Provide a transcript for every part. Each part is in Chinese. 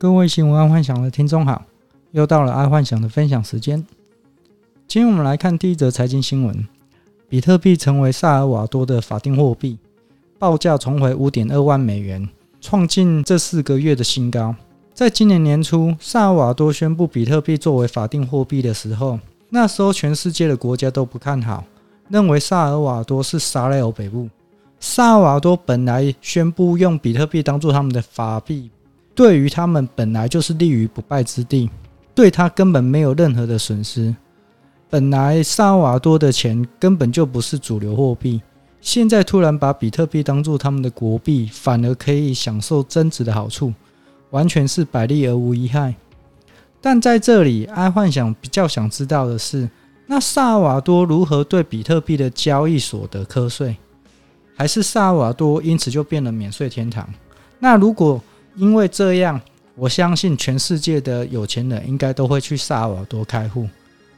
各位新闻爱幻想的听众好，又到了爱幻想的分享时间。今天我们来看第一则财经新闻：比特币成为萨尔瓦多的法定货币，报价重回五点二万美元，创近这四个月的新高。在今年年初，萨尔瓦多宣布比特币作为法定货币的时候，那时候全世界的国家都不看好，认为萨尔瓦多是沙雷欧北部。萨尔瓦多本来宣布用比特币当做他们的法币。对于他们本来就是立于不败之地，对他根本没有任何的损失。本来萨尔瓦多的钱根本就不是主流货币，现在突然把比特币当做他们的国币，反而可以享受增值的好处，完全是百利而无一害。但在这里，爱幻想比较想知道的是，那萨尔瓦多如何对比特币的交易所得课税？还是萨尔瓦多因此就变了免税天堂？那如果因为这样，我相信全世界的有钱人应该都会去萨尔瓦多开户。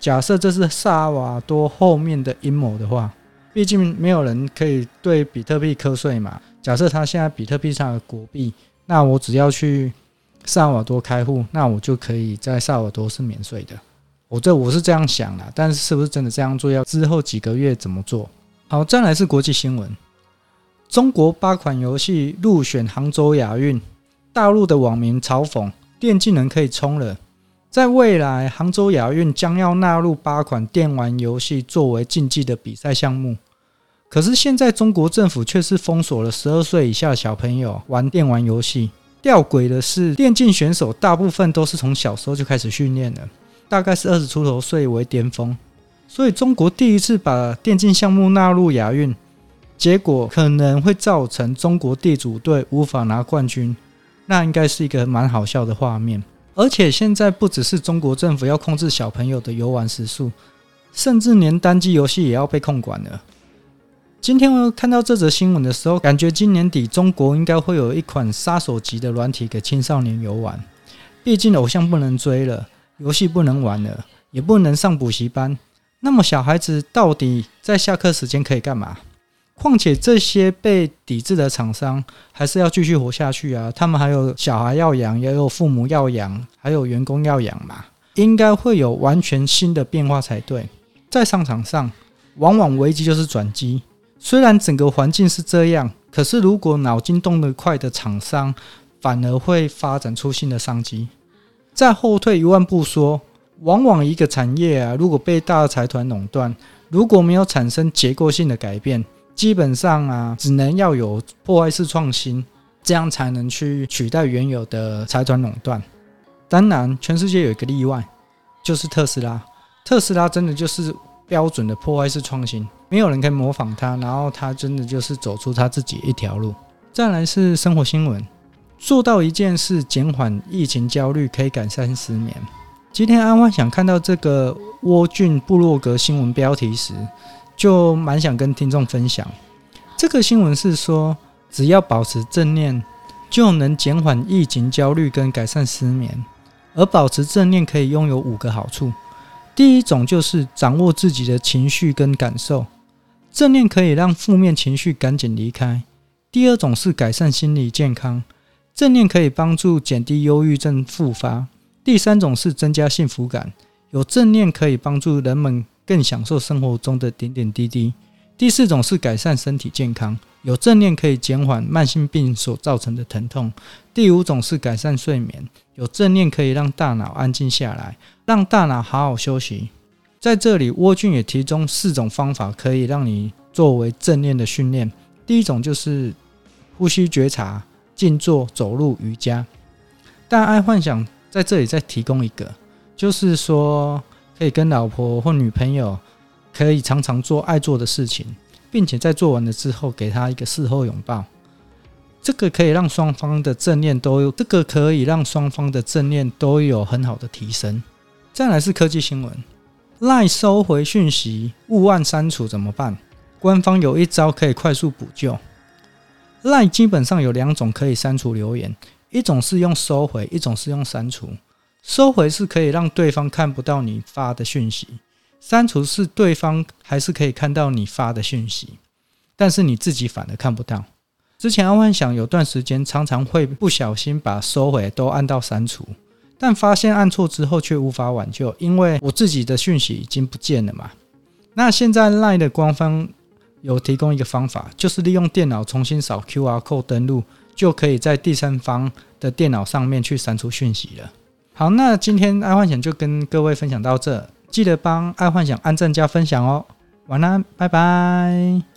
假设这是萨尔瓦多后面的阴谋的话，毕竟没有人可以对比特币课税嘛。假设他现在比特币上的国币，那我只要去萨尔瓦多开户，那我就可以在萨尔瓦多是免税的。我这我是这样想的，但是是不是真的这样做，要之后几个月怎么做？好，再来是国际新闻：中国八款游戏入选杭州亚运。大陆的网民嘲讽电竞人可以冲了，在未来杭州亚运将要纳入八款电玩游戏作为竞技的比赛项目。可是现在中国政府却是封锁了十二岁以下小朋友玩电玩游戏。吊诡的是，电竞选手大部分都是从小时候就开始训练了，大概是二十出头岁为巅峰。所以中国第一次把电竞项目纳入亚运，结果可能会造成中国地主队无法拿冠军。那应该是一个蛮好笑的画面，而且现在不只是中国政府要控制小朋友的游玩时数，甚至连单机游戏也要被控管了。今天我看到这则新闻的时候，感觉今年底中国应该会有一款杀手级的软体给青少年游玩。毕竟偶像不能追了，游戏不能玩了，也不能上补习班，那么小孩子到底在下课时间可以干嘛？况且这些被抵制的厂商还是要继续活下去啊！他们还有小孩要养，也有父母要养，还有员工要养嘛，应该会有完全新的变化才对。在商场上，往往危机就是转机。虽然整个环境是这样，可是如果脑筋动得快的厂商，反而会发展出新的商机。再后退一万步说，往往一个产业啊，如果被大财团垄断，如果没有产生结构性的改变，基本上啊，只能要有破坏式创新，这样才能去取代原有的财团垄断。当然，全世界有一个例外，就是特斯拉。特斯拉真的就是标准的破坏式创新，没有人可以模仿它，然后它真的就是走出它自己一条路。再来是生活新闻，做到一件事，减缓疫情焦虑，可以改善失眠。今天爱幻想看到这个沃郡部落格新闻标题时，就蛮想跟听众分享，这个新闻是说，只要保持正念，就能减缓疫情焦虑跟改善失眠。而保持正念可以拥有五个好处，第一种就是掌握自己的情绪跟感受，正念可以让负面情绪赶紧离开。第二种是改善心理健康，正念可以帮助减低忧郁症复发。第三种是增加幸福感，有正念可以帮助人们。更享受生活中的点点滴滴。第四种是改善身体健康，有正念可以减缓慢性病所造成的疼痛。第五种是改善睡眠，有正念可以让大脑安静下来，让大脑好好休息。在这里，沃俊也提供四种方法可以让你作为正念的训练。第一种就是呼吸觉察、静坐、走路、瑜伽。但爱幻想在这里再提供一个，就是说。可以跟老婆或女朋友可以常常做爱做的事情，并且在做完了之后给她一个事后拥抱。这个可以让双方的正念都有，这个可以让双方的正念都有很好的提升。再来是科技新闻，LINE 收回讯息勿按删除怎么办？官方有一招可以快速补救。LINE 基本上有两种可以删除留言，一种是用收回，一种是用删除。收回是可以让对方看不到你发的讯息，删除是对方还是可以看到你发的讯息，但是你自己反而看不到。之前阿幻想有段时间常常会不小心把收回都按到删除，但发现按错之后却无法挽救，因为我自己的讯息已经不见了嘛。那现在 LINE 的官方有提供一个方法，就是利用电脑重新扫 QR code 登录，就可以在第三方的电脑上面去删除讯息了。好，那今天爱幻想就跟各位分享到这，记得帮爱幻想按赞加分享哦。晚安，拜拜。